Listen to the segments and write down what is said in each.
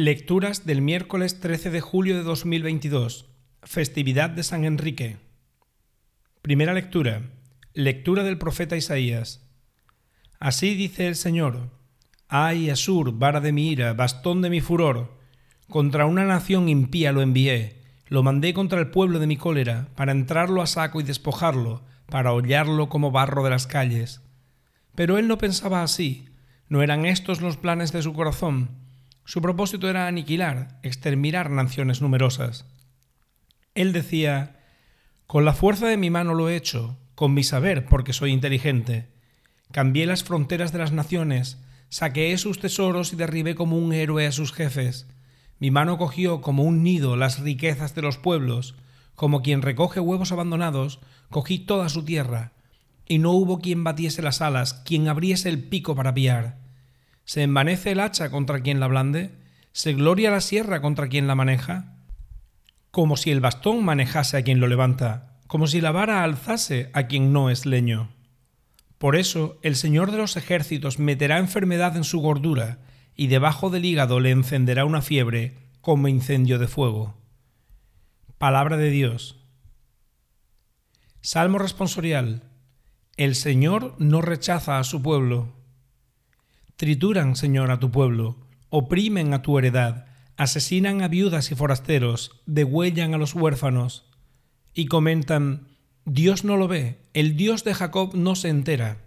Lecturas del miércoles 13 de julio de 2022, festividad de San Enrique. Primera lectura. Lectura del profeta Isaías. Así dice el Señor. Ay, Asur, vara de mi ira, bastón de mi furor. Contra una nación impía lo envié, lo mandé contra el pueblo de mi cólera, para entrarlo a saco y despojarlo, para hollarlo como barro de las calles. Pero él no pensaba así, no eran estos los planes de su corazón su propósito era aniquilar, exterminar naciones numerosas. Él decía, Con la fuerza de mi mano lo he hecho, con mi saber, porque soy inteligente. Cambié las fronteras de las naciones, saqueé sus tesoros y derribé como un héroe a sus jefes. Mi mano cogió como un nido las riquezas de los pueblos, como quien recoge huevos abandonados, cogí toda su tierra, y no hubo quien batiese las alas, quien abriese el pico para piar. ¿Se envanece el hacha contra quien la blande? ¿Se gloria la sierra contra quien la maneja? Como si el bastón manejase a quien lo levanta, como si la vara alzase a quien no es leño. Por eso el Señor de los ejércitos meterá enfermedad en su gordura, y debajo del hígado le encenderá una fiebre como incendio de fuego. Palabra de Dios. Salmo responsorial. El Señor no rechaza a su pueblo. Trituran, Señor, a tu pueblo, oprimen a tu heredad, asesinan a viudas y forasteros, degüellan a los huérfanos, y comentan, Dios no lo ve, el Dios de Jacob no se entera.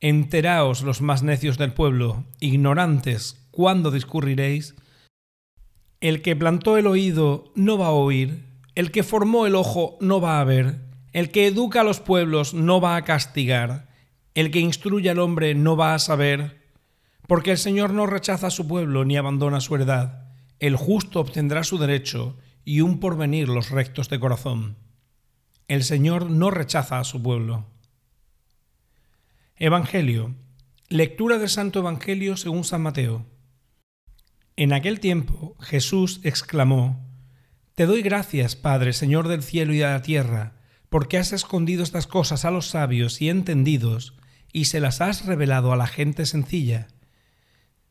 Enteraos los más necios del pueblo, ignorantes, ¿cuándo discurriréis? El que plantó el oído no va a oír, el que formó el ojo no va a ver, el que educa a los pueblos no va a castigar, el que instruye al hombre no va a saber, porque el Señor no rechaza a su pueblo ni abandona su heredad. El justo obtendrá su derecho y un porvenir los rectos de corazón. El Señor no rechaza a su pueblo. Evangelio. Lectura del Santo Evangelio según San Mateo. En aquel tiempo Jesús exclamó, Te doy gracias, Padre, Señor del cielo y de la tierra, porque has escondido estas cosas a los sabios y entendidos, y se las has revelado a la gente sencilla.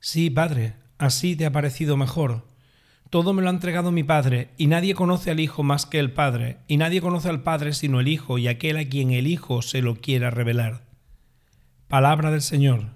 Sí, Padre, así te ha parecido mejor. Todo me lo ha entregado mi Padre, y nadie conoce al Hijo más que el Padre, y nadie conoce al Padre sino el Hijo y aquel a quien el Hijo se lo quiera revelar. Palabra del Señor.